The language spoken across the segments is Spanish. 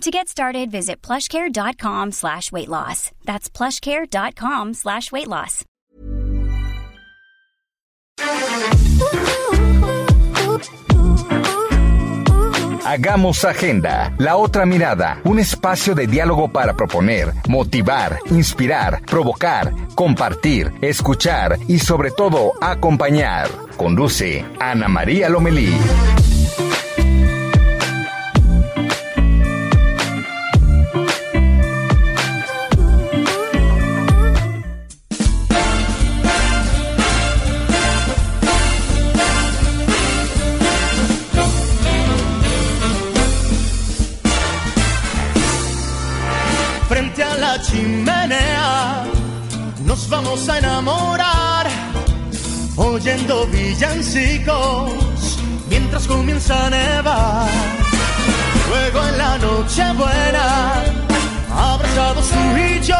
To get started, visit plushcare.com slash weight loss. That's plushcare.com slash weight loss. Hagamos Agenda, la otra mirada, un espacio de diálogo para proponer, motivar, inspirar, provocar, compartir, escuchar y sobre todo acompañar. Conduce Ana María Lomelí. A enamorar oyendo villancicos mientras comienza a nevar. Luego en la noche buena, abrazados tú y yo.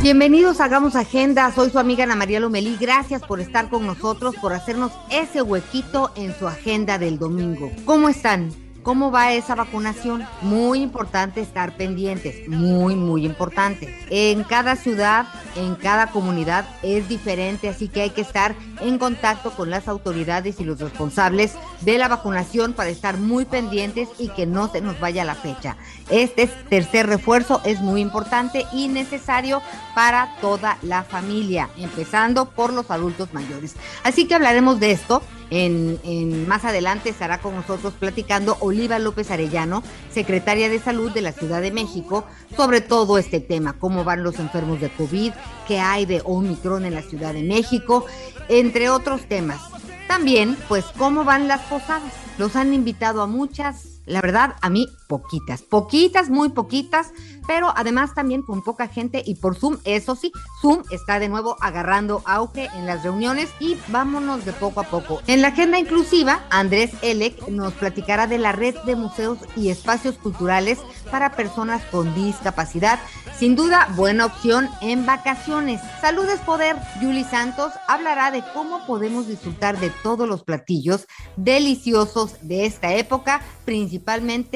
Bienvenidos a Hagamos Agenda, soy su amiga Ana María Lomelí, gracias por estar con nosotros, por hacernos ese huequito en su agenda del domingo. ¿Cómo están? ¿Cómo va esa vacunación? Muy importante estar pendientes, muy, muy importante. En cada ciudad, en cada comunidad es diferente, así que hay que estar en contacto con las autoridades y los responsables de la vacunación para estar muy pendientes y que no se nos vaya la fecha. Este tercer refuerzo es muy importante y necesario para toda la familia, empezando por los adultos mayores. Así que hablaremos de esto en, más adelante estará con nosotros platicando Oliva López Arellano, secretaria de Salud de la Ciudad de México, sobre todo este tema, cómo van los enfermos de COVID, qué hay de Omicron en la Ciudad de México, entre otros temas. También, pues, cómo van las posadas. Los han invitado a muchas, la verdad, a mí poquitas, poquitas, muy poquitas, pero además también con poca gente y por Zoom, eso sí, Zoom está de nuevo agarrando auge en las reuniones y vámonos de poco a poco. En la agenda inclusiva, Andrés Elec nos platicará de la red de museos y espacios culturales para personas con discapacidad. Sin duda, buena opción en vacaciones. Salud es poder. Yuli Santos hablará de cómo podemos disfrutar de todos los platillos deliciosos de esta época, principalmente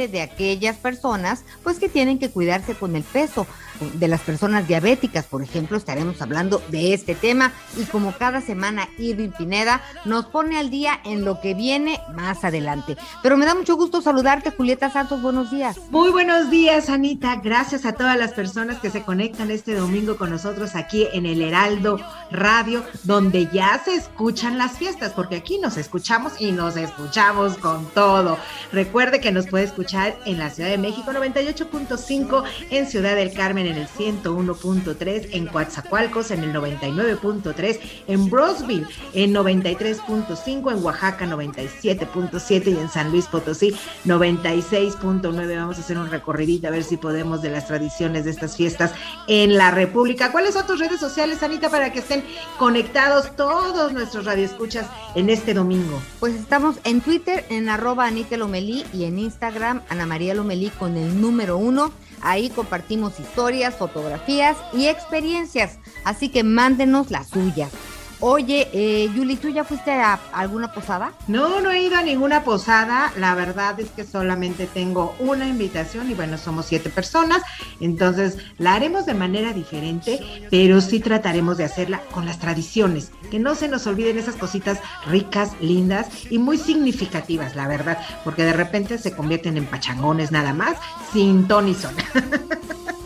de aquellas personas pues que tienen que cuidarse con el peso de las personas diabéticas, por ejemplo, estaremos hablando de este tema y como cada semana Irving Pineda nos pone al día en lo que viene más adelante. Pero me da mucho gusto saludarte, Julieta Santos, buenos días. Muy buenos días, Anita. Gracias a todas las personas que se conectan este domingo con nosotros aquí en el Heraldo Radio, donde ya se escuchan las fiestas, porque aquí nos escuchamos y nos escuchamos con todo. Recuerde que nos puede escuchar en la Ciudad de México 98.5, en Ciudad del Carmen en el 101.3, en Coatzacoalcos en el 99.3, en Brosville en 93.5, en Oaxaca 97.7 y en San Luis Potosí 96.9. Vamos a hacer un recorridito a ver si podemos de las tradiciones de estas fiestas en la República. ¿Cuáles son tus redes sociales, Anita, para que estén conectados todos nuestros radioescuchas en este domingo? Pues estamos en Twitter en arroba Anita Lomelí y en Instagram Ana María Lomelí con el número uno. Ahí compartimos historias, fotografías y experiencias, así que mándenos las suyas. Oye, eh, Yuli, ¿tú ya fuiste a alguna posada? No, no he ido a ninguna posada. La verdad es que solamente tengo una invitación y bueno, somos siete personas. Entonces la haremos de manera diferente, pero sí trataremos de hacerla con las tradiciones. Que no se nos olviden esas cositas ricas, lindas y muy significativas, la verdad, porque de repente se convierten en pachangones nada más, sin ton son.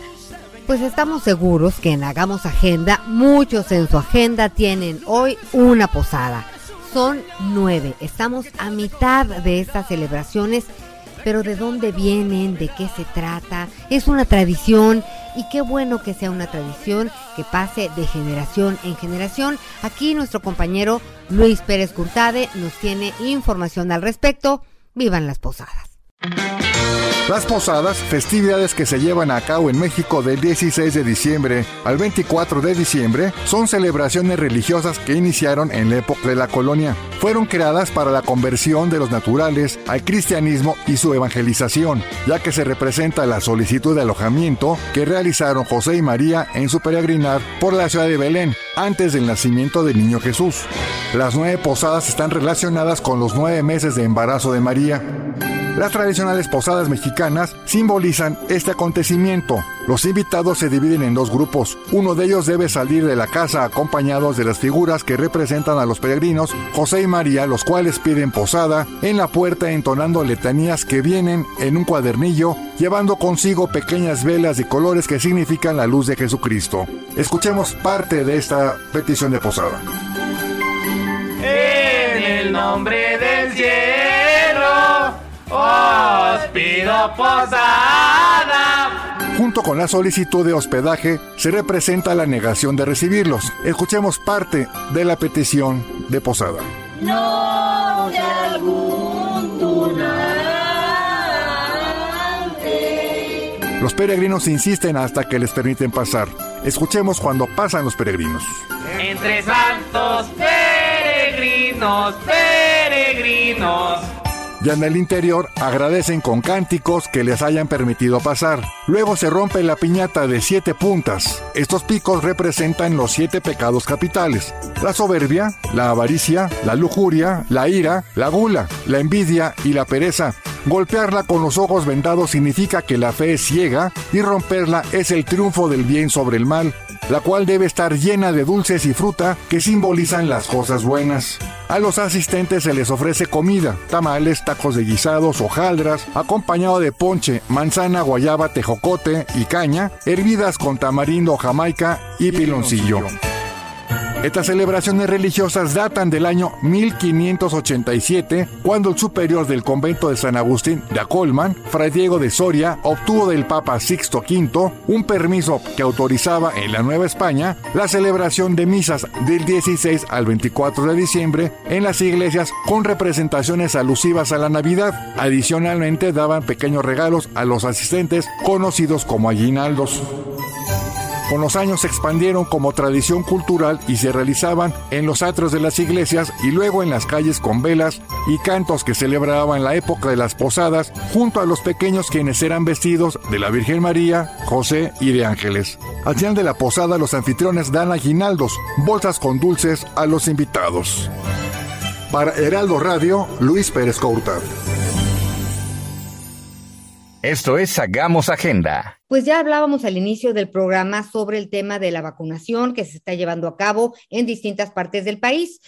Pues estamos seguros que en Hagamos Agenda, muchos en su agenda tienen hoy una posada. Son nueve. Estamos a mitad de estas celebraciones, pero ¿de dónde vienen? ¿De qué se trata? Es una tradición y qué bueno que sea una tradición que pase de generación en generación. Aquí nuestro compañero Luis Pérez Curtade nos tiene información al respecto. Vivan las posadas. Las posadas, festividades que se llevan a cabo en México del 16 de diciembre al 24 de diciembre, son celebraciones religiosas que iniciaron en la época de la colonia. Fueron creadas para la conversión de los naturales al cristianismo y su evangelización, ya que se representa la solicitud de alojamiento que realizaron José y María en su peregrinar por la ciudad de Belén antes del nacimiento del niño Jesús. Las nueve posadas están relacionadas con los nueve meses de embarazo de María. Las tradicionales posadas mexicanas simbolizan este acontecimiento. Los invitados se dividen en dos grupos. Uno de ellos debe salir de la casa acompañados de las figuras que representan a los peregrinos, José y María, los cuales piden posada en la puerta entonando letanías que vienen en un cuadernillo, llevando consigo pequeñas velas de colores que significan la luz de Jesucristo. Escuchemos parte de esta petición de posada. En el nombre del cielo os pido posada. Junto con la solicitud de hospedaje se representa la negación de recibirlos. Escuchemos parte de la petición de posada. No de algún tunante. Los peregrinos insisten hasta que les permiten pasar. Escuchemos cuando pasan los peregrinos. Entre santos peregrinos, peregrinos. Ya en el interior agradecen con cánticos que les hayan permitido pasar. Luego se rompe la piñata de siete puntas. Estos picos representan los siete pecados capitales. La soberbia, la avaricia, la lujuria, la ira, la gula, la envidia y la pereza. Golpearla con los ojos vendados significa que la fe es ciega y romperla es el triunfo del bien sobre el mal, la cual debe estar llena de dulces y fruta que simbolizan las cosas buenas. A los asistentes se les ofrece comida, tamales, tacos de guisados, hojaldras, acompañado de ponche, manzana, guayaba, tejocote y caña, hervidas con tamarindo, jamaica y piloncillo. Estas celebraciones religiosas datan del año 1587, cuando el superior del convento de San Agustín de Acolman, Fray Diego de Soria, obtuvo del Papa Sixto V un permiso que autorizaba en la Nueva España la celebración de misas del 16 al 24 de diciembre en las iglesias con representaciones alusivas a la Navidad. Adicionalmente daban pequeños regalos a los asistentes conocidos como aguinaldos. Con los años se expandieron como tradición cultural y se realizaban en los atrios de las iglesias y luego en las calles con velas y cantos que celebraban la época de las posadas junto a los pequeños quienes eran vestidos de la Virgen María, José y de ángeles. Al final de la posada los anfitriones dan aguinaldos, bolsas con dulces a los invitados. Para Heraldo Radio, Luis Pérez Couta. Esto es Hagamos Agenda. Pues ya hablábamos al inicio del programa sobre el tema de la vacunación que se está llevando a cabo en distintas partes del país.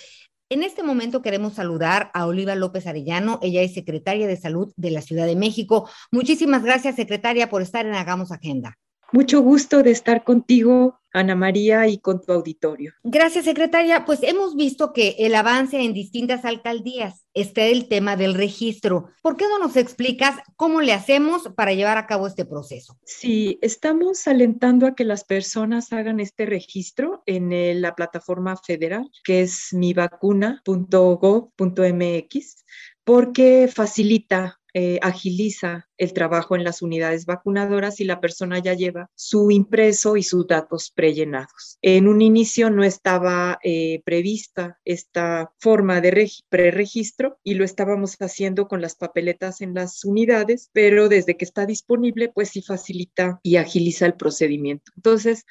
En este momento queremos saludar a Oliva López Arellano. Ella es secretaria de Salud de la Ciudad de México. Muchísimas gracias, secretaria, por estar en Hagamos Agenda. Mucho gusto de estar contigo, Ana María, y con tu auditorio. Gracias, secretaria. Pues hemos visto que el avance en distintas alcaldías está el tema del registro. ¿Por qué no nos explicas cómo le hacemos para llevar a cabo este proceso? Sí, estamos alentando a que las personas hagan este registro en la plataforma federal, que es mivacuna.gov.mx porque facilita eh, agiliza el trabajo en las unidades vacunadoras y la persona ya lleva su impreso y sus datos prellenados. En un inicio no estaba eh, prevista esta forma de preregistro y lo estábamos haciendo con las papeletas en las unidades, pero desde que está disponible, pues sí facilita y agiliza el procedimiento. Entonces,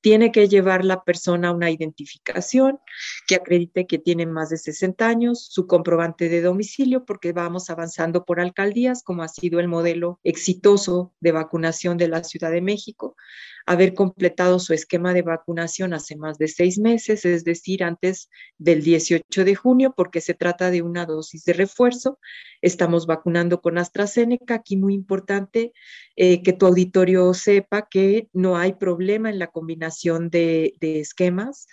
tiene que llevar la persona una identificación que acredite que tiene más de 60 años, su comprobante de domicilio, porque vamos avanzando por alcaldías, como ha sido el modelo exitoso de vacunación de la Ciudad de México, haber completado su esquema de vacunación hace más de seis meses, es decir, antes del 18 de junio, porque se trata de una dosis de refuerzo. Estamos vacunando con AstraZeneca. Aquí muy importante eh, que tu auditorio sepa que no hay problema en la combinación de, de esquemas.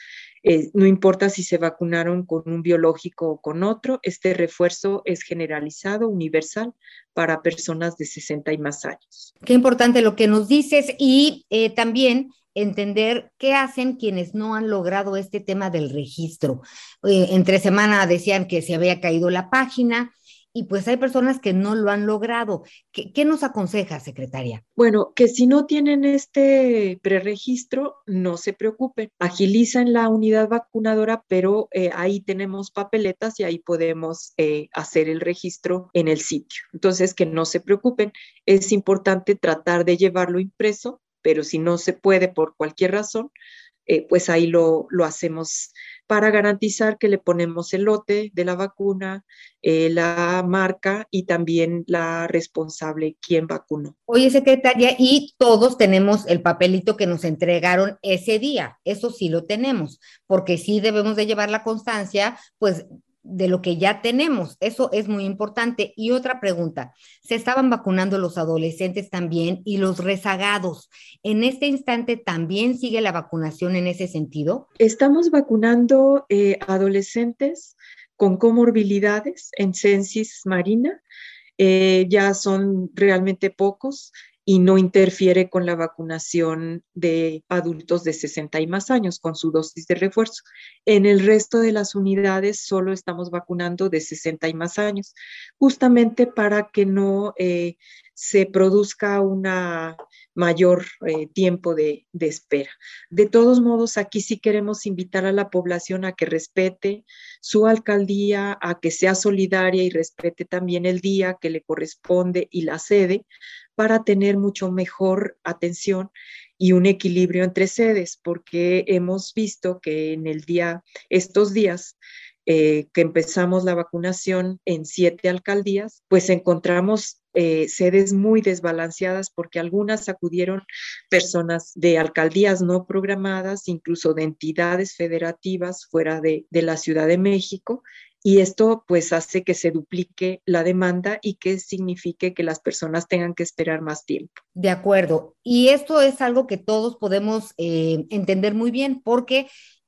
Eh, no importa si se vacunaron con un biológico o con otro, este refuerzo es generalizado, universal, para personas de 60 y más años. Qué importante lo que nos dices y eh, también entender qué hacen quienes no han logrado este tema del registro. Eh, entre semana decían que se había caído la página y pues hay personas que no lo han logrado. ¿Qué, nos aconseja, secretaria? Bueno, que si no tienen este preregistro, no se preocupen. Agilizan la unidad vacunadora, pero eh, ahí tenemos papeletas y ahí podemos eh, hacer el registro en el sitio. Entonces, que no se preocupen. Es importante tratar de llevarlo impreso, pero si no se puede por cualquier razón, eh, pues ahí lo, lo, hacemos para garantizar que le ponemos el lote de la vacuna, eh, la marca y también la responsable, quien vacunó. Oye, secretaria, y todos tenemos el papelito que nos entregaron ese día, eso sí lo tenemos, porque sí debemos de llevar la constancia, pues de lo que ya tenemos. Eso es muy importante. Y otra pregunta, ¿se estaban vacunando los adolescentes también y los rezagados? ¿En este instante también sigue la vacunación en ese sentido? Estamos vacunando eh, adolescentes con comorbilidades en censis marina. Eh, ya son realmente pocos y no interfiere con la vacunación de adultos de 60 y más años con su dosis de refuerzo. En el resto de las unidades solo estamos vacunando de 60 y más años, justamente para que no eh, se produzca una mayor eh, tiempo de, de, espera. De todos modos, aquí sí queremos invitar a la población a que respete su alcaldía, a que sea solidaria y respete también el día que le corresponde y la sede, para tener mucho mejor atención y un equilibrio entre sedes, porque hemos visto que en el día, estos días eh, que empezamos la vacunación en siete alcaldías, pues encontramos eh, sedes muy desbalanceadas porque algunas acudieron personas de alcaldías no programadas, incluso de entidades federativas fuera de, de la Ciudad de México, y esto pues hace que se duplique la demanda y que signifique que las personas tengan que esperar más tiempo. De acuerdo. Y esto es algo que todos podemos eh, entender muy bien porque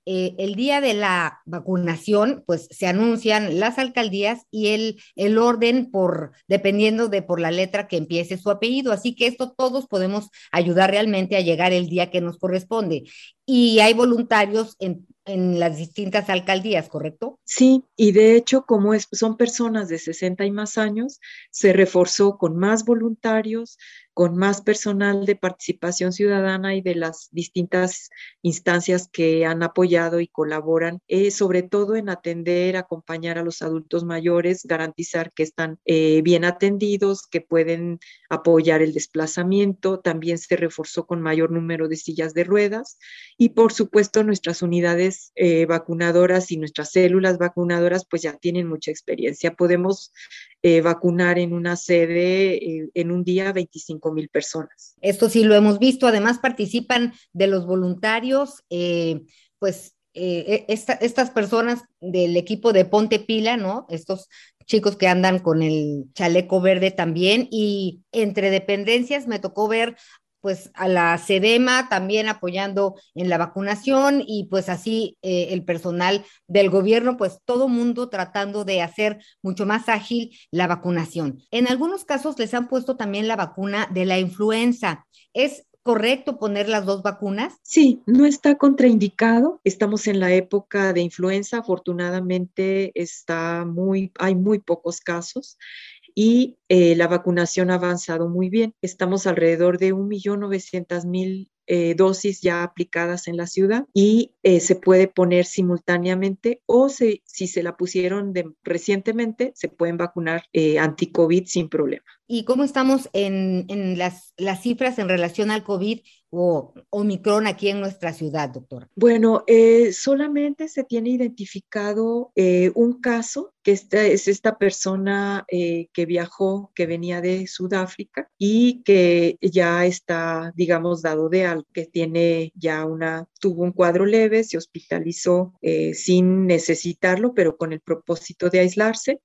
eh, el día de la vacunación, pues se anuncian las alcaldías y el, el orden por, dependiendo de por la letra que empiece su apellido. Así que esto todos podemos ayudar realmente a llegar el día que nos corresponde. Y hay voluntarios en en las distintas alcaldías, ¿correcto? Sí, y de hecho, como es, son personas de 60 y más años, se reforzó con más voluntarios, con más personal de participación ciudadana y de las distintas instancias que han apoyado y colaboran, eh, sobre todo en atender, acompañar a los adultos mayores, garantizar que están eh, bien atendidos, que pueden apoyar el desplazamiento. También se reforzó con mayor número de sillas de ruedas y, por supuesto, nuestras unidades eh, vacunadoras y nuestras células vacunadoras, pues ya tienen mucha experiencia. Podemos eh, vacunar en una sede eh, en un día 25 mil personas. Esto sí lo hemos visto, además participan de los voluntarios, eh, pues e, estas personas del equipo de Ponte Pila, ¿no? Estos chicos que andan con el chaleco verde también y entre dependencias me tocó ver pues a la SEDEMA también apoyando en la vacunación y pues así eh, el personal del gobierno, pues todo mundo tratando de hacer mucho más ágil la vacunación. En algunos casos les han puesto también la vacuna de la influenza. ¿Es correcto poner las dos vacunas? Sí, no está contraindicado. Estamos en la época de influenza. Afortunadamente está muy, hay muy pocos casos y eh, la vacunación ha avanzado muy bien. Estamos alrededor de 1.900.000 eh, dosis ya aplicadas en la ciudad y eh, se puede poner simultáneamente o si se la pusieron recientemente, se pueden vacunar anti-COVID sin problema. ¿Y cómo estamos en, las, cifras en relación al COVID o Omicron aquí en nuestra ciudad, doctor? Bueno, eh, solamente se tiene identificado eh, un caso, que es esta persona eh, que viajó, que venía de Sudáfrica y que ya está, digamos, dado de algo, que tiene ya una, tuvo un cuadro leve, se hospitalizó sin necesitarlo, pero con el propósito de aislarse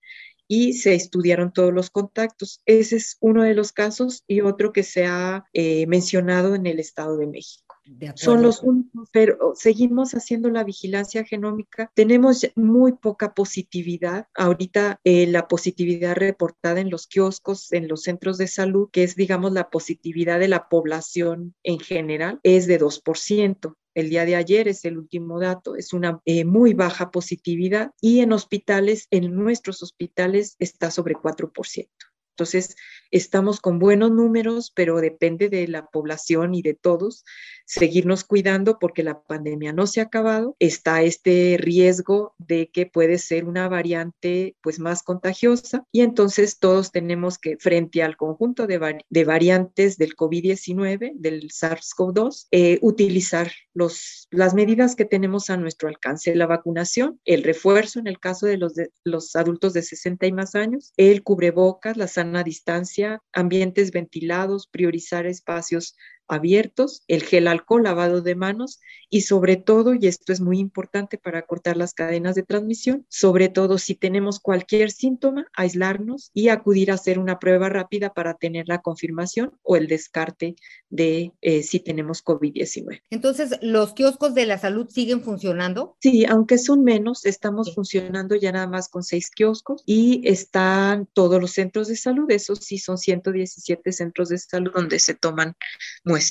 y se estudiaron todos los contactos. Ese es uno de los casos y otro que se ha eh, mencionado en el Estado de México. Son los únicos, pero seguimos haciendo la vigilancia genómica. Tenemos muy poca positividad. Ahorita eh, la positividad reportada en los kioscos, en los centros de salud, que es, digamos, la positividad de la población en general, es de 2%. El día de ayer es el último dato, es una eh, muy baja positividad y en hospitales, en nuestros hospitales está sobre 4%. Entonces, estamos con buenos números, pero depende de la población y de todos seguirnos cuidando porque la pandemia no se ha acabado. Está este riesgo de que puede ser una variante pues más contagiosa y entonces todos tenemos que frente al conjunto de, de variantes del COVID-19, del SARS-CoV-2, eh, utilizar los, las medidas que tenemos a nuestro alcance, la vacunación, el refuerzo en el caso de los, de los adultos de 60 y más años, el cubrebocas, la sana distancia, ambientes ventilados, priorizar espacios abiertos, el gel alcohol, lavado de manos y sobre todo, y esto es muy importante para cortar las cadenas de transmisión, sobre todo si tenemos cualquier síntoma, aislarnos y acudir a hacer una prueba rápida para tener la confirmación o el descarte de eh, si tenemos COVID-19. Entonces, ¿los kioscos de la salud siguen funcionando? Sí, aunque son menos, estamos funcionando ya nada más con seis kioscos y están todos los centros de salud, esos sí son 117 centros de salud donde se toman muestras.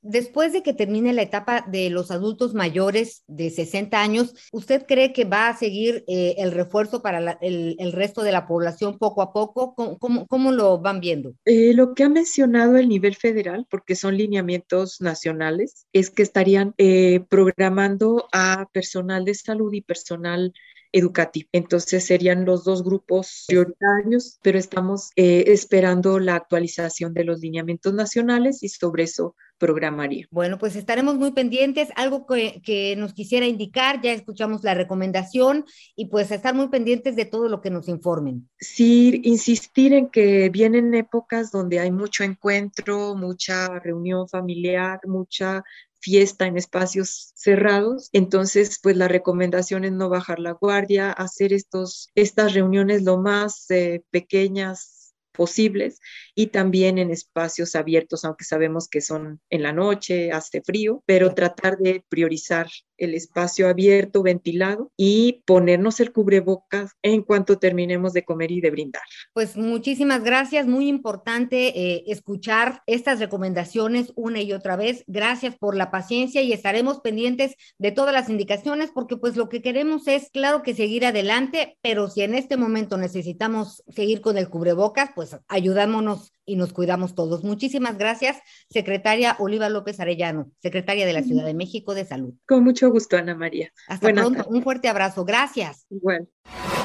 Después de que termine la etapa de los adultos mayores de 60 años, ¿usted cree que va a seguir eh, el refuerzo para la, el, el, resto de la población poco a poco? ¿Cómo, cómo, cómo lo van viendo? Eh, lo que ha mencionado el nivel federal, porque son lineamientos nacionales, es que estarían eh, programando a personal de salud y personal educativo. Entonces serían los dos grupos prioritarios, pero estamos eh, esperando la actualización de los lineamientos nacionales y sobre eso programaría. Bueno, pues estaremos muy pendientes. Algo que, que, nos quisiera indicar, ya escuchamos la recomendación y pues estar muy pendientes de todo lo que nos informen. Sí, insistir en que vienen épocas donde hay mucho encuentro, mucha reunión familiar, mucha fiesta en espacios cerrados. Entonces, pues la recomendación es no bajar la guardia, hacer estos, estas reuniones lo más eh, pequeñas posibles y también en espacios abiertos, aunque sabemos que son en la noche, hace frío, pero tratar de priorizar el espacio abierto, ventilado y ponernos el cubrebocas en cuanto terminemos de comer y de brindar. Pues muchísimas gracias, muy importante eh, escuchar estas recomendaciones una y otra vez. Gracias por la paciencia y estaremos pendientes de todas las indicaciones porque pues lo que queremos es, claro que seguir adelante, pero si en este momento necesitamos seguir con el cubrebocas, pues ayudámonos y nos cuidamos todos. Muchísimas gracias, secretaria Oliva López Arellano, secretaria de la Ciudad de México de Salud. Con mucho gusto, Ana María. Hasta Buenas pronto, un fuerte abrazo. Gracias. Bueno.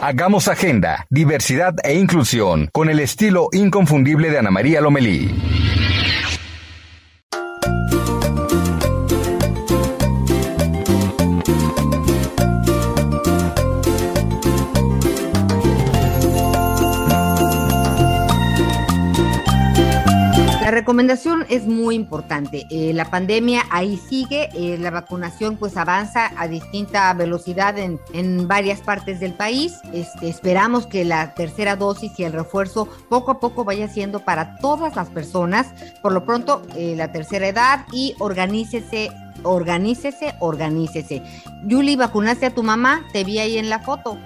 Hagamos agenda, diversidad e inclusión con el estilo inconfundible de Ana María Lomelí. Recomendación es muy importante. Eh, la pandemia ahí sigue, eh, la vacunación pues avanza a distinta velocidad en, en varias partes del país. Este, esperamos que la tercera dosis y el refuerzo poco a poco vaya siendo para todas las personas. Por lo pronto, eh, la tercera edad y organícese organícese, organícese. Yuli, ¿vacunaste a tu mamá? Te vi ahí en la foto.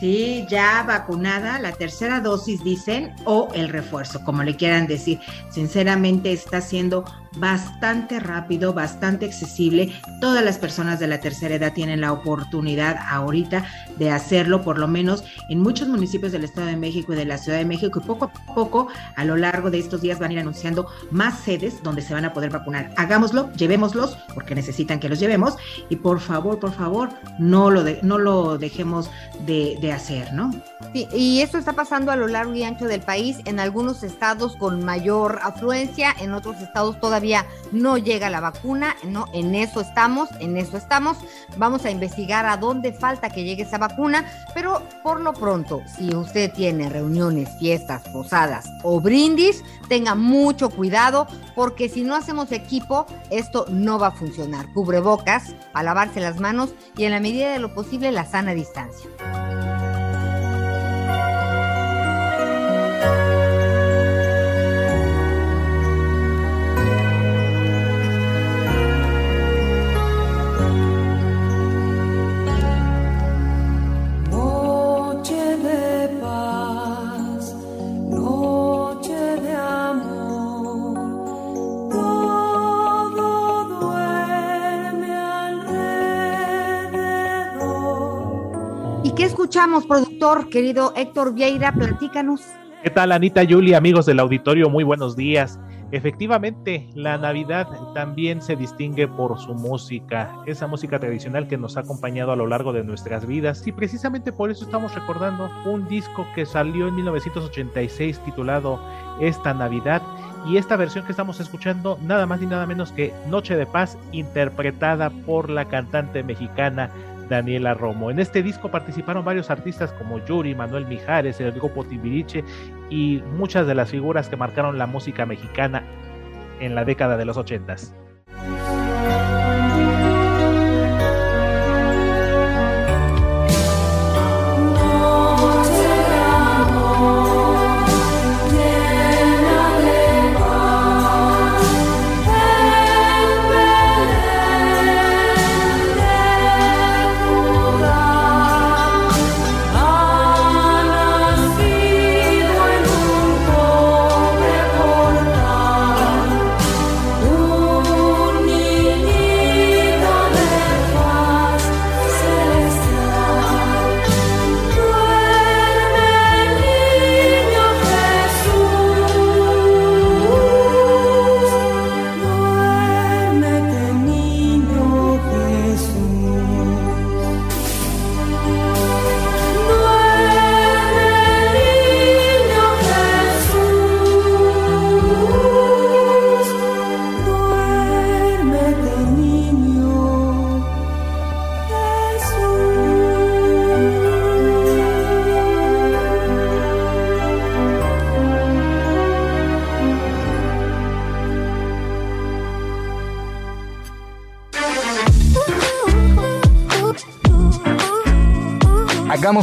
Sí, ya vacunada, la tercera dosis dicen, o el refuerzo, como le quieran decir. Sinceramente está siendo bastante rápido, bastante accesible. Todas las personas de la tercera edad tienen la oportunidad ahorita de hacerlo, por lo menos en muchos municipios del Estado de México y de la Ciudad de México, y poco a poco a lo largo de estos días van a ir anunciando más sedes donde se van a poder vacunar. Hagámoslo, llevémoslos, porque necesitan que los llevemos, y por favor, por favor, no lo, de, no lo dejemos de, hacer, ¿no? Sí, y esto está pasando a lo largo y ancho del país, en algunos estados con mayor afluencia, en otros estados todavía no llega la vacuna, no, en eso estamos, en eso estamos. Vamos a investigar a dónde falta que llegue esa vacuna, pero por lo pronto, si usted tiene reuniones, fiestas, posadas o brindis, tenga mucho cuidado porque si no hacemos equipo, esto no va a funcionar. Cubrebocas, a lavarse las manos y en la medida de lo posible la sana distancia. Escuchamos, productor, querido Héctor Vieira? Platícanos. ¿Qué tal, Anita Yuli, amigos del auditorio? Muy buenos días. Efectivamente, la Navidad también se distingue por su música, esa música tradicional que nos ha acompañado a lo largo de nuestras vidas y precisamente por eso estamos recordando un disco que salió en 1986 titulado Esta Navidad y esta versión que estamos escuchando nada más ni nada menos que Noche de Paz interpretada por la cantante mexicana Daniela Romo. En este disco participaron varios artistas como Yuri, Manuel Mijares, el grupo Timbiriche y muchas de las figuras que marcaron la música mexicana en la década de los ochentas.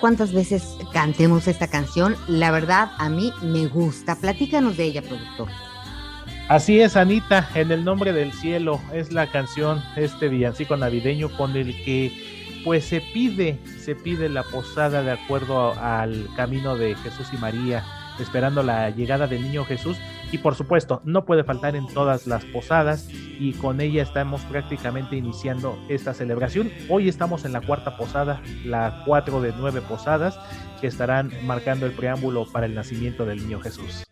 Cuántas veces cantemos esta canción, la verdad a mí me gusta. Platícanos de ella, productor. Así es, Anita, en el nombre del cielo es la canción, este villancico navideño con el que pues se pide, se pide la posada de acuerdo al camino de Jesús y María, esperando la llegada del niño Jesús y por supuesto no puede faltar en todas las posadas y con ella estamos prácticamente iniciando esta celebración. Hoy estamos en la cuarta posada, la cuatro de nueve posadas que estarán marcando el preámbulo para el nacimiento del niño Jesús.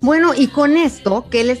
Bueno, y con esto, ¿qué les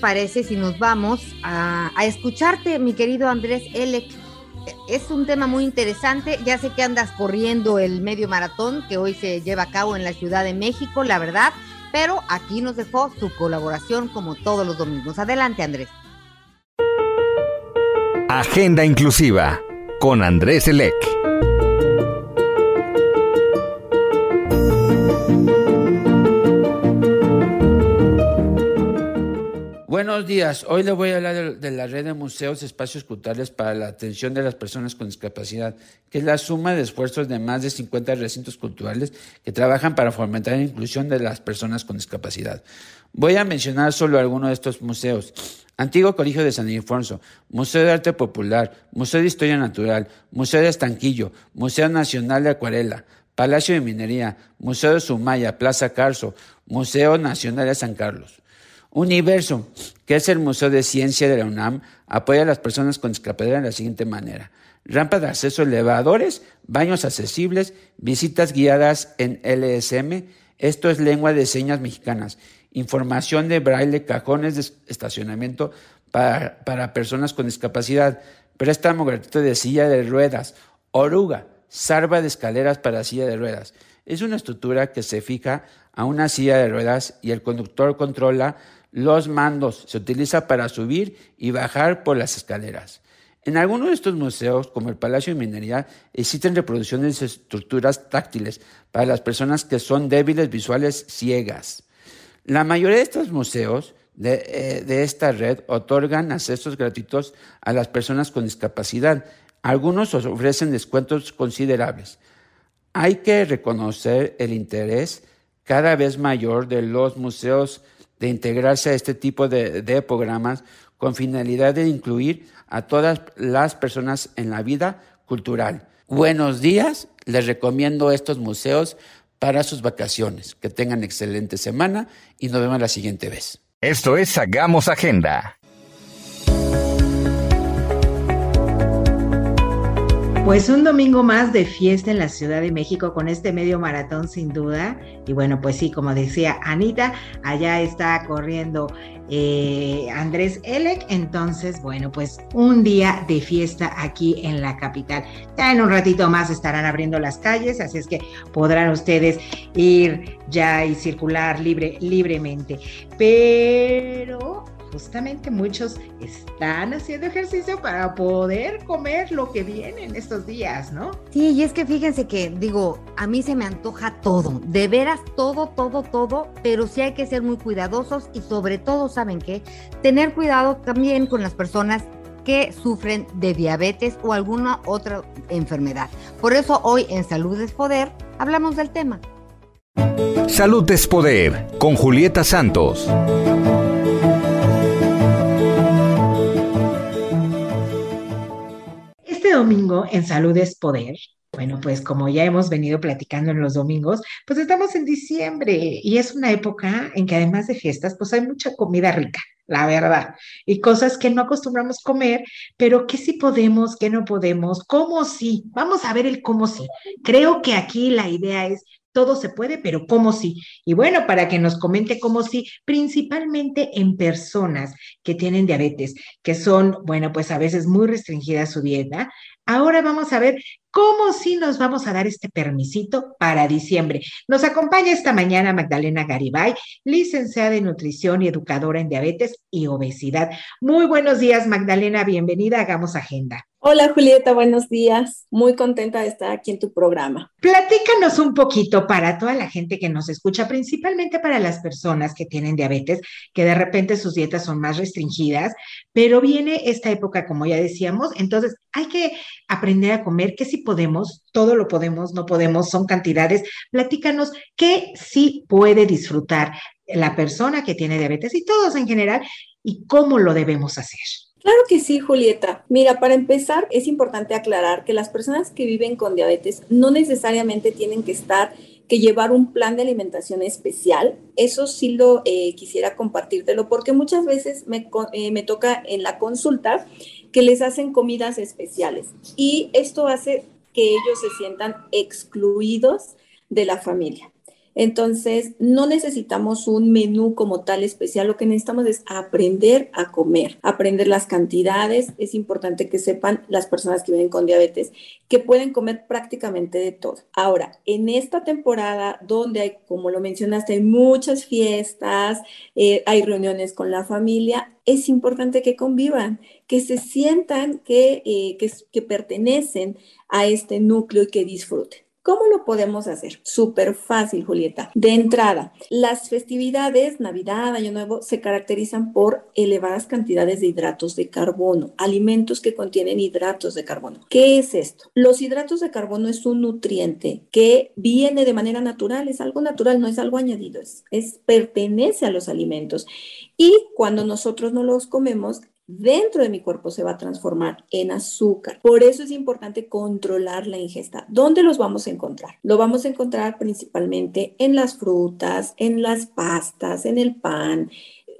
Parece si nos vamos a, escucharte, mi querido Andrés Elec. Es un tema muy interesante. Ya sé que andas corriendo el medio maratón que hoy se lleva a cabo en la Ciudad de México, la verdad, pero aquí nos dejó su colaboración como todos los domingos. Adelante, Andrés. Agenda Inclusiva con Andrés Elec. Buenos días. Hoy le voy a hablar de, la red de museos y espacios culturales para la atención de las personas con discapacidad, que es la suma de esfuerzos de más de 50 recintos culturales que trabajan para fomentar la inclusión de las personas con discapacidad. Voy a mencionar solo algunos de estos museos. Antiguo Colegio de San Ildefonso, Museo de Arte Popular, Museo de Historia Natural, Museo de Estanquillo, Museo Nacional de Acuarela, Palacio de Minería, Museo de Sumaya, Plaza Carso, Museo Nacional de San Carlos. Universo, que es el Museo de Ciencia de la UNAM, apoya a las personas con discapacidad de la siguiente manera. Rampa de acceso elevadores, baños accesibles, visitas guiadas en LSM, esto es lengua de señas mexicanas, información de braille, cajones de estacionamiento para, para personas con discapacidad, préstamo gratuito de silla de ruedas, oruga, salva de escaleras para silla de ruedas. Es una estructura que se fija a una silla de ruedas y el conductor controla los mandos. Se utiliza para subir y bajar por las escaleras. En algunos de estos museos, como el Palacio de Minería, existen reproducciones de estructuras táctiles para las personas que son débiles visuales ciegas. La mayoría de estos museos de, eh, de, esta red otorgan accesos gratuitos a las personas con discapacidad. Algunos ofrecen descuentos considerables. Hay que reconocer el interés cada vez mayor de los museos de integrarse a este tipo de, programas con finalidad de incluir a todas las personas en la vida cultural. Buenos días, les recomiendo estos museos para sus vacaciones. Que tengan excelente semana y nos vemos la siguiente vez. Esto es Hagamos Agenda. Pues un domingo más de fiesta en la Ciudad de México con este medio maratón sin duda. Y bueno, pues sí, como decía Anita, allá está corriendo eh, Andrés Elec. Entonces, bueno, pues un día de fiesta aquí en la capital. Ya en un ratito más estarán abriendo las calles, así es que podrán ustedes ir ya y circular libre, libremente. Pero justamente muchos están haciendo ejercicio para poder comer lo que viene en estos días, ¿no? Sí, y es que fíjense que digo, a mí se me antoja todo, de veras todo, todo, todo, pero sí hay que ser muy cuidadosos y sobre todo, ¿saben qué? Tener cuidado también con las personas que sufren de diabetes o alguna otra enfermedad. Por eso hoy en Salud es Poder hablamos del tema. Salud es Poder con Julieta Santos. Domingo en Salud es Poder. Bueno, pues como ya hemos venido platicando en los domingos, pues estamos en diciembre y es una época en que además de fiestas, pues hay mucha comida rica, la verdad, y cosas que no acostumbramos comer, pero que sí podemos, que no podemos, cómo sí. Vamos a ver el cómo sí. Creo que aquí la idea es todo se puede, pero ¿cómo sí? Y bueno, para que nos comente cómo sí, principalmente en personas que tienen diabetes, que son, bueno, pues a veces muy restringida su dieta. Ahora vamos a ver cómo sí nos vamos a dar este permisito para diciembre. Nos acompaña esta mañana Magdalena Garibay, licenciada en nutrición y educadora en diabetes y obesidad. Muy buenos días, Magdalena, bienvenida, hagamos agenda. Hola Julieta, buenos días. Muy contenta de estar aquí en tu programa. Platícanos un poquito para toda la gente que nos escucha, principalmente para las personas que tienen diabetes, que de repente sus dietas son más restringidas, pero viene esta época, como ya decíamos, entonces hay que aprender a comer, que si podemos, todo lo podemos, no podemos, son cantidades. Platícanos qué sí puede disfrutar la persona que tiene diabetes y todos en general y cómo lo debemos hacer. Claro que sí, Julieta. Mira, para empezar, es importante aclarar que las personas que viven con diabetes no necesariamente tienen que estar, que llevar un plan de alimentación especial. Eso sí lo eh, quisiera compartírtelo porque muchas veces me, eh, me toca en la consulta que les hacen comidas especiales y esto hace que ellos se sientan excluidos de la familia. Entonces, no necesitamos un menú como tal especial, lo que necesitamos es aprender a comer, aprender las cantidades. Es importante que sepan las personas que viven con diabetes que pueden comer prácticamente de todo. Ahora, en esta temporada donde hay, como lo mencionaste, hay muchas fiestas, eh, hay reuniones con la familia, es importante que convivan, que se sientan que, eh, que, que pertenecen a este núcleo y que disfruten. ¿Cómo lo podemos hacer? Súper fácil, Julieta. De entrada, las festividades, Navidad, Año Nuevo, se caracterizan por elevadas cantidades de hidratos de carbono, alimentos que contienen hidratos de carbono. ¿Qué es esto? Los hidratos de carbono es un nutriente que viene de manera natural, es algo natural, no es algo añadido, es, es pertenece a los alimentos. Y cuando nosotros no los comemos, dentro de mi cuerpo se va a transformar en azúcar. Por eso es importante controlar la ingesta. ¿Dónde los vamos a encontrar? Lo vamos a encontrar principalmente en las frutas, en las pastas, en el pan,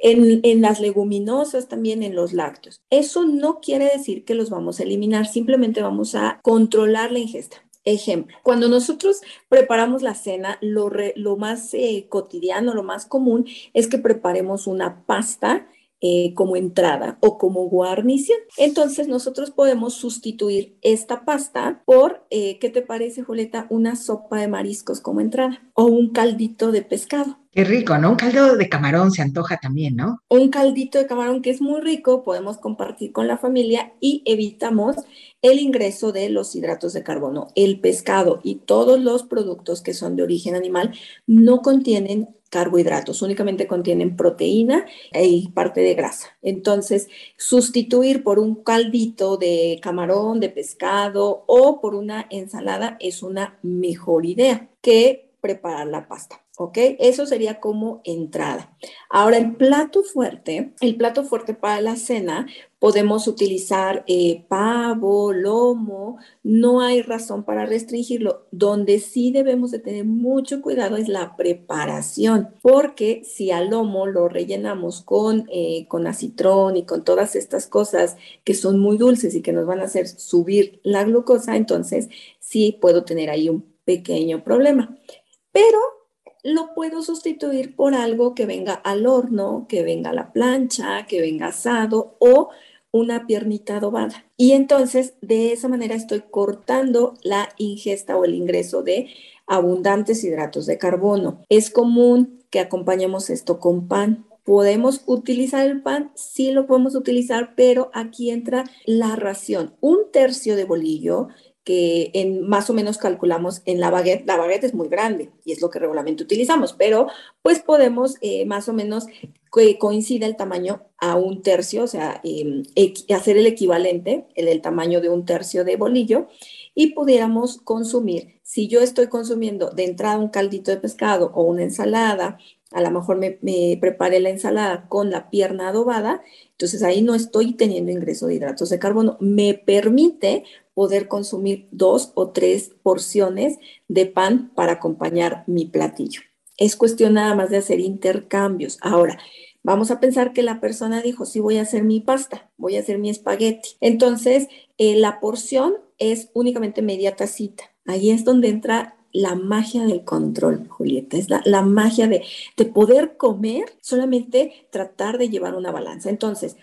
en, en, las leguminosas, también en los lácteos. Eso no quiere decir que los vamos a eliminar, simplemente vamos a controlar la ingesta. Ejemplo, cuando nosotros preparamos la cena, lo, lo más eh, cotidiano, lo más común es que preparemos una pasta eh, como entrada o como guarnición. Entonces nosotros podemos sustituir esta pasta por, eh, ¿qué te parece, Julieta? Una sopa de mariscos como entrada o un caldito de pescado. Qué rico, ¿no? Un caldo de camarón se antoja también, ¿no? Un caldito de camarón que es muy rico, podemos compartir con la familia y evitamos el ingreso de los hidratos de carbono. El pescado y todos los productos que son de origen animal no contienen carbohidratos, únicamente contienen proteína y parte de grasa. Entonces, sustituir por un caldito de camarón, de pescado o por una ensalada es una mejor idea que preparar la pasta. ¿Ok? Eso sería como entrada. Ahora, el plato fuerte, el plato fuerte para la cena, podemos utilizar eh, pavo, lomo, no hay razón para restringirlo. Donde sí debemos de tener mucho cuidado es la preparación, porque si al lomo lo rellenamos con, eh, con acitrón y con todas estas cosas que son muy dulces y que nos van a hacer subir la glucosa, entonces sí puedo tener ahí un pequeño problema. Pero lo puedo sustituir por algo que venga al horno, que venga a la plancha, que venga asado o una piernita adobada. Y entonces de esa manera estoy cortando la ingesta o el ingreso de abundantes hidratos de carbono. Es común que acompañemos esto con pan. ¿Podemos utilizar el pan? Sí lo podemos utilizar, pero aquí entra la ración. Un tercio de bolillo que en, más o menos calculamos en la baguette. La baguette es muy grande y es lo que regularmente utilizamos, pero pues podemos eh, más o menos que coincida el tamaño a un tercio, o sea, em, hacer el equivalente, el, el tamaño de un tercio de bolillo y pudiéramos consumir, si yo estoy consumiendo de entrada un caldito de pescado o una ensalada, a lo mejor me, me preparé la ensalada con la pierna adobada, entonces ahí no estoy teniendo ingreso de hidratos de carbono. Me permite poder consumir dos o tres porciones de pan para acompañar mi platillo. Es cuestión nada más de hacer intercambios. Ahora, vamos a pensar que la persona dijo, sí, voy a hacer mi pasta, voy a hacer mi espagueti. Entonces, eh, la porción es únicamente media tacita. Ahí es donde entra la magia del control, Julieta, es la, la magia de, de poder comer, solamente tratar de llevar una balanza. Entonces,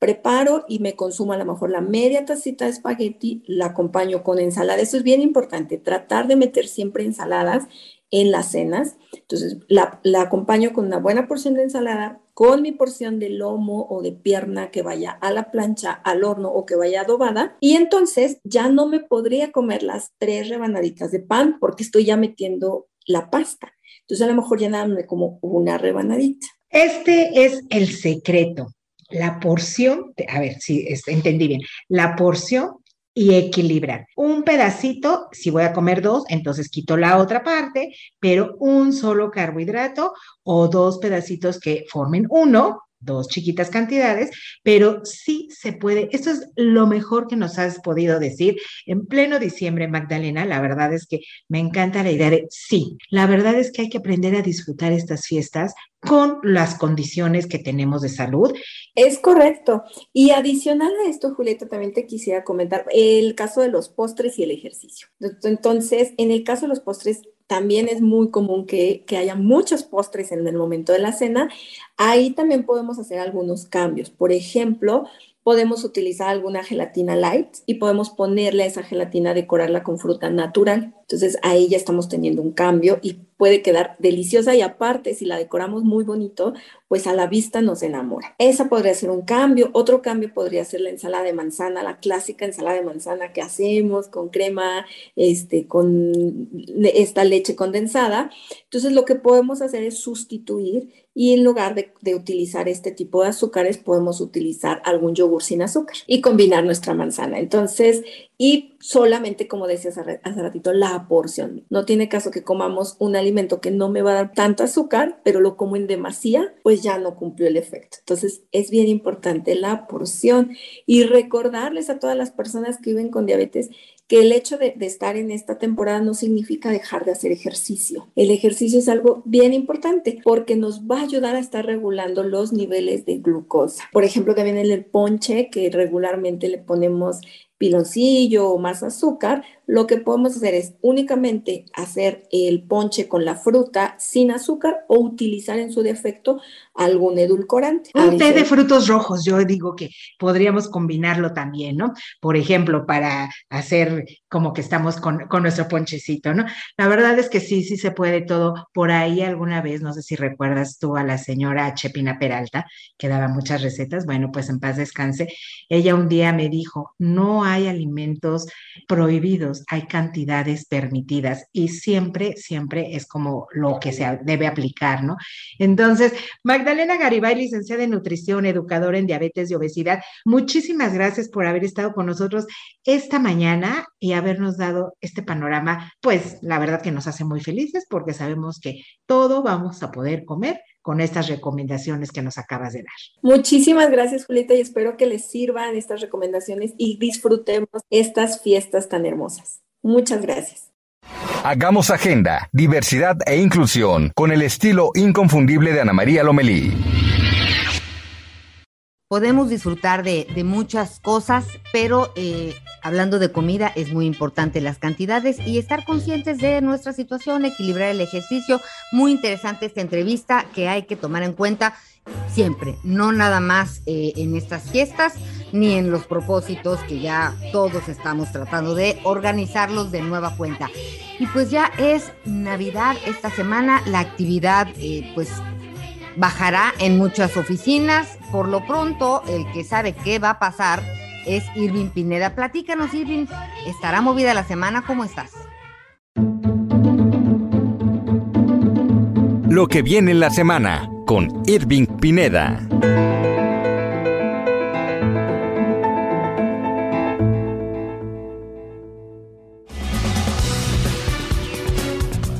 preparo y me consumo a lo mejor la media tacita de espagueti, la acompaño con ensalada. Eso es bien importante, tratar de meter siempre ensaladas en las cenas. Entonces, la, acompaño con una buena porción de ensalada, con mi porción de lomo o de pierna que vaya a la plancha, al horno o que vaya adobada. Y entonces ya no me podría comer las tres rebanaditas de pan porque estoy ya metiendo la pasta. Entonces, a lo mejor ya nada me como una rebanadita. Este es el secreto la porción, a ver si entendí bien, la porción y equilibrar. Un pedacito, si voy a comer dos, entonces quito la otra parte, pero un solo carbohidrato o dos pedacitos que formen uno, dos chiquitas cantidades, pero sí se puede. Esto es lo mejor que nos has podido decir en pleno diciembre, Magdalena. La verdad es que me encanta la idea de sí. La verdad es que hay que aprender a disfrutar estas fiestas con las condiciones que tenemos de salud. Es correcto. Y adicional a esto, Julieta, también te quisiera comentar el caso de los postres y el ejercicio. Entonces, en el caso de los postres, también es muy común que, que haya muchos postres en el momento de la cena. Ahí también podemos hacer algunos cambios. Por ejemplo, podemos utilizar alguna gelatina light y podemos ponerle a esa gelatina, decorarla con fruta natural. Entonces ahí ya estamos teniendo un cambio y puede quedar deliciosa y aparte si la decoramos muy bonito, pues a la vista nos enamora. Esa podría ser un cambio. Otro cambio podría ser la ensalada de manzana, la clásica ensalada de manzana que hacemos con crema, este, con esta leche condensada. Entonces lo que podemos hacer es sustituir y en lugar de, de, utilizar este tipo de azúcares podemos utilizar algún yogur sin azúcar y combinar nuestra manzana. Entonces, y solamente, como decías hace, ratito, la porción. No tiene caso que comamos un alimento que no me va a dar tanto azúcar, pero lo como en demasía, pues ya no cumplió el efecto. Entonces, es bien importante la porción y recordarles a todas las personas que viven con diabetes que el hecho de, de, estar en esta temporada no significa dejar de hacer ejercicio. El ejercicio es algo bien importante porque nos va a ayudar a estar regulando los niveles de glucosa. Por ejemplo, también en el ponche que regularmente le ponemos piloncillo o más azúcar, lo que podemos hacer es únicamente hacer el ponche con la fruta sin azúcar o utilizar en su defecto algún edulcorante. Un té de frutos rojos, yo digo que podríamos combinarlo también, ¿no? Por ejemplo, para hacer como que estamos con, con nuestro ponchecito, ¿no? La verdad es que sí, sí se puede todo. Por ahí alguna vez, no sé si recuerdas tú a la señora Chepina Peralta, que daba muchas recetas, bueno, pues en paz descanse. Ella un día me dijo, no hay alimentos prohibidos, hay cantidades permitidas y siempre, siempre es como lo que se debe aplicar, ¿no? Entonces, Magdalena Garibay, licenciada en nutrición, educadora en diabetes y obesidad, muchísimas gracias por haber estado con nosotros esta mañana y habernos dado este panorama, pues la verdad que nos hace muy felices porque sabemos que todo vamos a poder comer con estas recomendaciones que nos acabas de dar. Muchísimas gracias, Julieta, y espero que les sirvan estas recomendaciones y disfrutemos estas fiestas tan hermosas. Muchas gracias. Hagamos agenda, diversidad e inclusión con el estilo inconfundible de Ana María Lomelí. Podemos disfrutar de, de muchas cosas, pero eh, hablando de comida es muy importante las cantidades y estar conscientes de nuestra situación, equilibrar el ejercicio. Muy interesante esta entrevista que hay que tomar en cuenta siempre, no nada más eh, en estas fiestas ni en los propósitos que ya todos estamos tratando de organizarlos de nueva cuenta. Y pues ya es Navidad esta semana, la actividad eh, pues bajará en muchas oficinas. Por lo pronto, el que sabe qué va a pasar es Irving Pineda. Platícanos, Irving, ¿estará movida la semana? ¿Cómo estás? Lo que viene en la semana con Irving Pineda.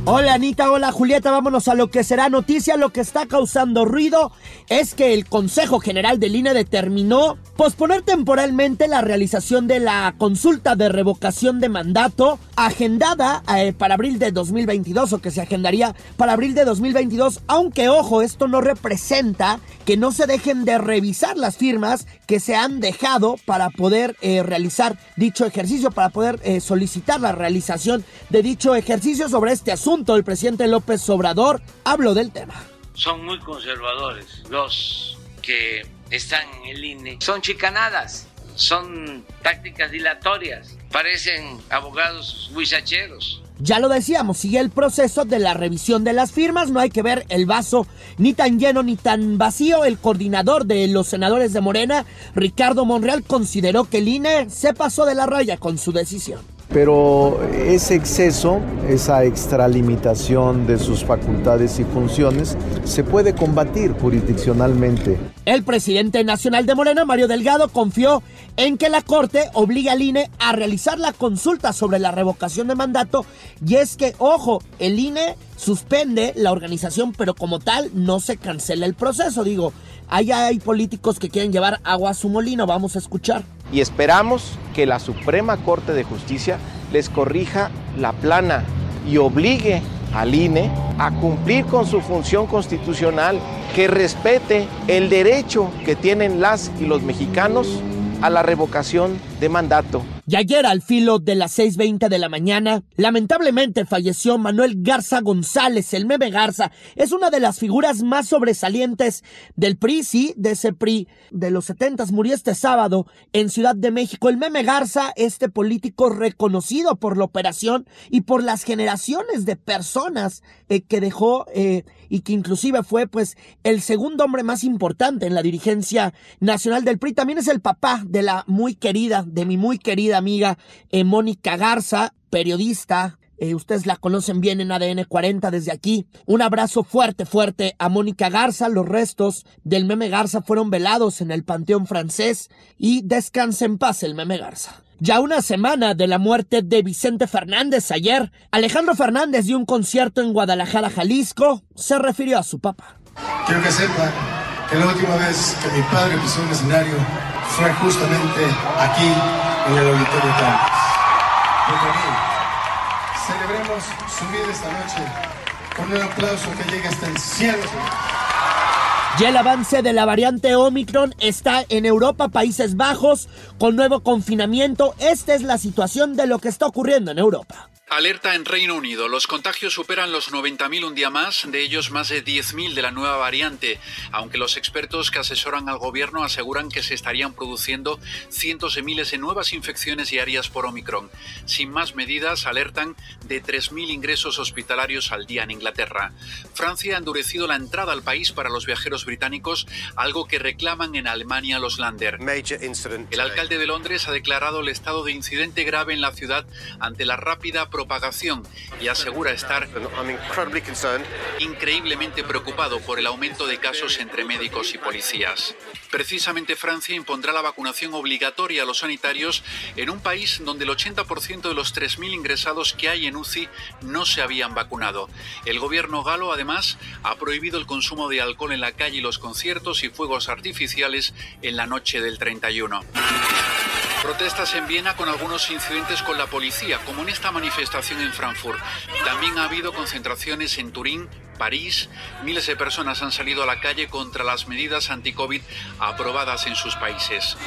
Hola Anita, hola Julieta, vámonos a lo que será noticia. Lo que está causando ruido es que el Consejo General del INE determinó posponer temporalmente la realización de la consulta de revocación de mandato agendada eh, para abril de 2022 o que se agendaría para abril de 2022, aunque ojo, esto no representa que no se dejen de revisar las firmas que se han dejado para poder eh, realizar dicho ejercicio, para poder eh, solicitar la realización de dicho ejercicio sobre este asunto el presidente López Obrador habló del tema. Son muy conservadores los que están en el INE. Son chicanadas, son tácticas dilatorias, parecen abogados huizacheros. Ya lo decíamos, sigue el proceso de la revisión de las firmas, no hay que ver el vaso ni tan lleno ni tan vacío. El coordinador de los senadores de Morena, Ricardo Monreal, consideró que el INE se pasó de la raya con su decisión pero ese exceso, esa extralimitación de sus facultades y funciones se puede combatir jurisdiccionalmente. El presidente nacional de Morena, Mario Delgado, confió en que la Corte obligue al INE a realizar la consulta sobre la revocación de mandato y es que, ojo, el INE suspende la organización, pero como tal no se cancela el proceso. Digo, allá hay políticos que quieren llevar agua a su molino, vamos a escuchar y esperamos que la Suprema Corte de Justicia les corrija la plana y obligue al INE a cumplir con su función constitucional, que respete el derecho que tienen las y los mexicanos a la revocación de mandato. Y ayer al filo de las 6.20 de la mañana, lamentablemente falleció Manuel Garza González, el meme Garza. Es una de las figuras más sobresalientes del PRI, sí, de ese PRI de los 70 murió este sábado en Ciudad de México. El meme Garza, este político reconocido por la operación y por las generaciones de personas eh, que dejó eh, y que inclusive fue pues el segundo hombre más importante en la dirigencia nacional del PRI. También es el papá de la muy querida, de mi muy querida amiga eh, Mónica Garza, periodista, eh, ustedes la conocen bien en ADN 40 desde aquí. Un abrazo fuerte, fuerte a Mónica Garza. Los restos del meme Garza fueron velados en el Panteón francés y descanse en paz el meme Garza. Ya una semana de la muerte de Vicente Fernández ayer, Alejandro Fernández dio un concierto en Guadalajara, Jalisco. Se refirió a su papá. Quiero que sepa que la última vez que mi padre pisó un escenario fue justamente aquí, en el Auditorio Campos. Celebremos su vida esta noche con un aplauso que llegue hasta el cielo. Ya el avance de la variante Omicron está en Europa, Países Bajos, con nuevo confinamiento. Esta es la situación de lo que está ocurriendo en Europa. Alerta en Reino Unido. Los contagios superan los 90.000 un día más, de ellos más de 10.000 de la nueva variante, aunque los expertos que asesoran al gobierno aseguran que se estarían produciendo cientos de miles de nuevas infecciones diarias por Omicron. Sin más medidas, alertan de 3.000 ingresos hospitalarios al día en Inglaterra. Francia ha endurecido la entrada al país para los viajeros británicos, algo que reclaman en Alemania los Lander. El alcalde de Londres ha declarado el estado de incidente grave en la ciudad ante la rápida propagación y asegura estar increíblemente preocupado por el aumento de casos entre médicos y policías. Precisamente Francia impondrá la vacunación obligatoria a los sanitarios en un país donde el 80% de los 3.000 ingresados que hay en UCI no se habían vacunado. El gobierno galo además ha prohibido el consumo de alcohol en la calle y los conciertos y fuegos artificiales en la noche del 31. Protestas en Viena con algunos incidentes con la policía, como en esta manifestación en Frankfurt. También ha habido concentraciones en Turín, París, miles de personas han salido a la calle contra las medidas anti-COVID aprobadas en sus países.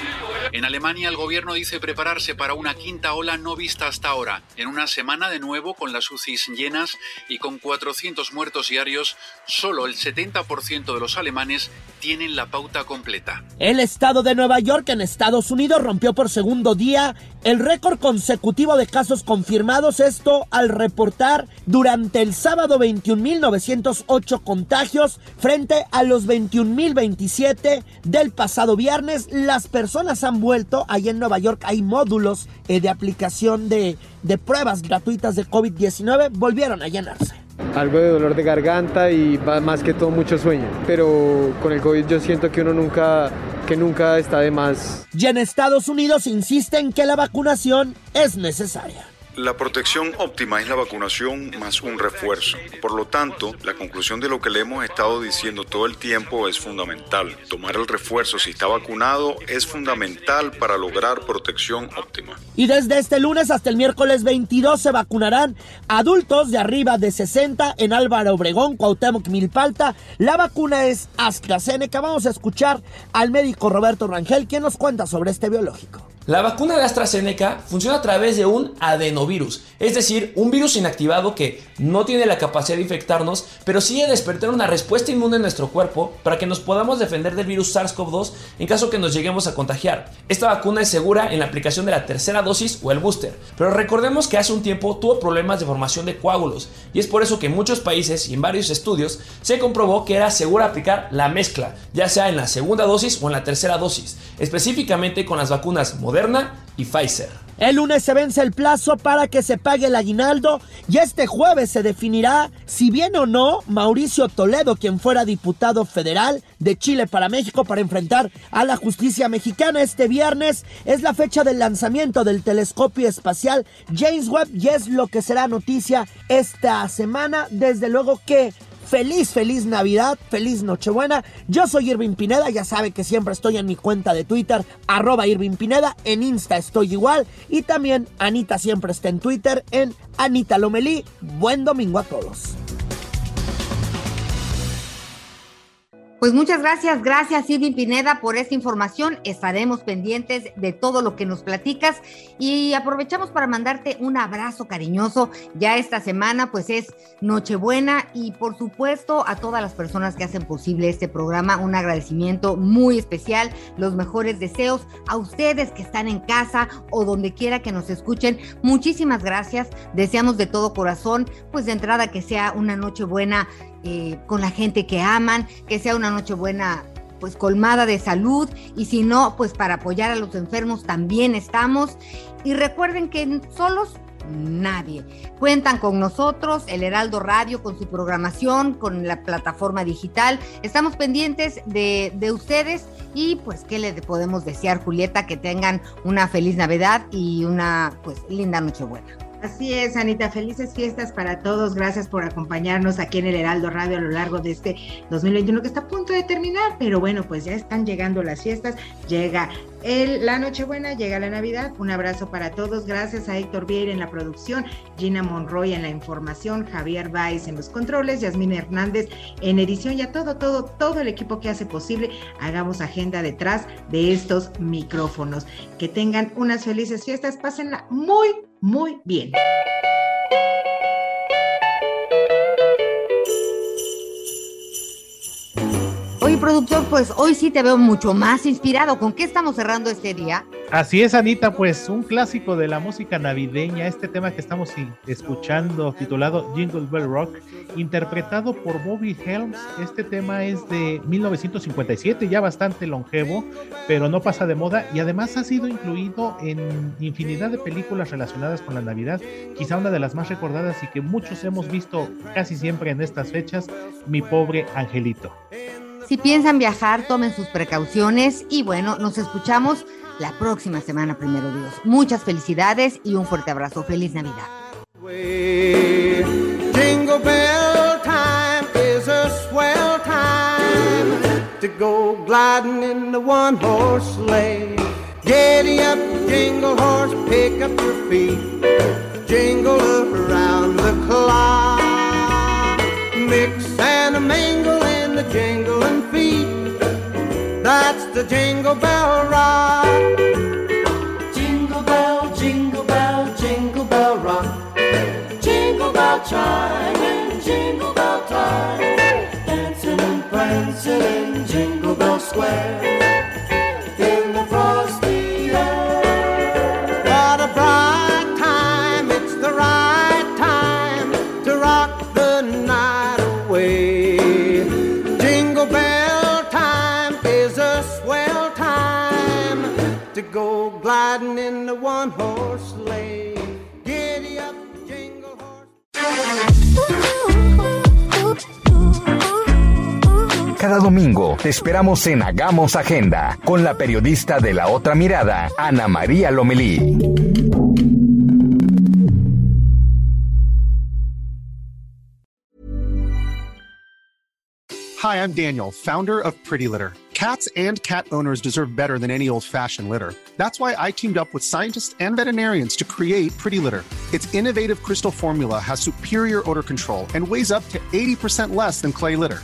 En Alemania, el gobierno dice prepararse para una quinta ola no vista hasta ahora. En una semana de nuevo, con las UCIs llenas y con 400 muertos diarios, solo el 70% de los alemanes tienen la pauta completa. El estado de Nueva York en Estados Unidos rompió por segundo día el récord consecutivo de casos confirmados, esto al reportar durante el sábado 21.908 contagios frente a los 21.027 del pasado viernes. Las personas han vuelto, ahí en Nueva York hay módulos eh, de aplicación de, de pruebas gratuitas de COVID-19, volvieron a llenarse. Algo de dolor de garganta y más que todo mucho sueño. Pero con el COVID yo siento que uno nunca, que nunca está de más. Y en Estados Unidos insisten que la vacunación es necesaria. La protección óptima es la vacunación más un refuerzo. Por lo tanto, la conclusión de lo que le hemos estado diciendo todo el tiempo es fundamental. Tomar el refuerzo si está vacunado es fundamental para lograr protección óptima. Y desde este lunes hasta el miércoles 22 se vacunarán adultos de arriba de 60 en Álvaro Obregón, Cuauhtémoc, Milpalta. La vacuna es AstraZeneca. Vamos a escuchar al médico Roberto Rangel, quien nos cuenta sobre este biológico. La vacuna de AstraZeneca funciona a través de un adenovirus, es decir, un virus inactivado que no tiene la capacidad de infectarnos, pero sí de despertar una respuesta inmune en nuestro cuerpo para que nos podamos defender del virus SARS-CoV-2 en caso que nos lleguemos a contagiar. Esta vacuna es segura en la aplicación de la tercera dosis o el booster, pero recordemos que hace un tiempo tuvo problemas de formación de coágulos y es por eso que en muchos países y en varios estudios se comprobó que era segura aplicar la mezcla, ya sea en la segunda dosis o en la tercera dosis, específicamente con las vacunas Y Pfizer. El lunes se vence el plazo para que se pague el aguinaldo y este jueves se definirá si viene o no Mauricio Toledo, quien fuera diputado federal de Chile para México para enfrentar a la justicia mexicana. Este viernes es la fecha del lanzamiento del telescopio espacial James Webb y es lo que será noticia esta semana. Desde luego que Feliz, feliz Navidad, feliz Nochebuena. Yo soy Irving Pineda, ya sabe que siempre estoy en mi cuenta de Twitter, arroba Irving Pineda, en Insta estoy igual y también Anita siempre está en Twitter en Anita Lomelí. Buen domingo a todos. Pues muchas gracias, gracias Irving Pineda por esta información. Estaremos pendientes de todo lo que nos platicas y aprovechamos para mandarte un abrazo cariñoso. Ya esta semana pues es Nochebuena y por supuesto a todas las personas que hacen posible este programa un agradecimiento muy especial, los mejores deseos a ustedes que están en casa o donde quiera que nos escuchen. Muchísimas gracias. Deseamos de todo corazón pues de entrada que sea una Nochebuena eh, con la gente que aman, que sea una noche buena pues colmada de salud y si no, pues para apoyar a los enfermos también estamos. Y recuerden que solos nadie. Cuentan con nosotros, el Heraldo Radio, con su programación, con la plataforma digital. Estamos pendientes de, de, ustedes y pues, ¿qué le podemos desear, Julieta? Que tengan una feliz Navidad y una pues linda Nochebuena. Así es, Anita, felices fiestas para todos. Gracias por acompañarnos aquí en el Heraldo Radio a lo largo de este 2021 que está a punto de terminar, pero bueno, pues ya están llegando las fiestas, llega el, la Nochebuena, llega la Navidad. Un abrazo para todos. Gracias a Héctor Vieira en la producción, Gina Monroy en la información, Javier Valls en los controles, Yasmín Hernández en edición y a todo, todo, todo el equipo que hace posible. Hagamos agenda detrás de estos micrófonos. Que tengan unas felices fiestas, pásenla muy, muy bien. Oye, productor, pues hoy sí te veo mucho más inspirado. ¿Con qué estamos cerrando este día? Así es, Anita, pues un clásico de la música navideña, este tema que estamos escuchando titulado Jingle Bell Rock, interpretado por Bobby Helms. Este tema es de 1957, ya bastante longevo, pero no pasa de moda y además ha sido incluido en infinidad de películas relacionadas con la Navidad, quizá una de las más recordadas y que muchos hemos visto casi siempre en estas fechas, Mi pobre angelito. Si piensan viajar, tomen sus precauciones y bueno, nos escuchamos la próxima semana, primero Dios. Muchas felicidades y un fuerte abrazo. Feliz Navidad. Jingle horse pick up your feet, jingle around the clock. The jingling feet. That's the jingle bell rock. Jingle bell, jingle bell, jingle bell rock. Jingle bell chime and jingle bell time. Dancing and prancing in Jingle Bell Square. Cada domingo te esperamos en Hagamos Agenda con la periodista de la otra mirada, Ana María Lomelí. Hi, I'm Daniel, founder of Pretty Litter. Cats and cat owners deserve better than any old fashioned litter. That's why I teamed up with scientists and veterinarians to create Pretty Litter. Its innovative crystal formula has superior odor control and weighs up to 80% less than clay litter.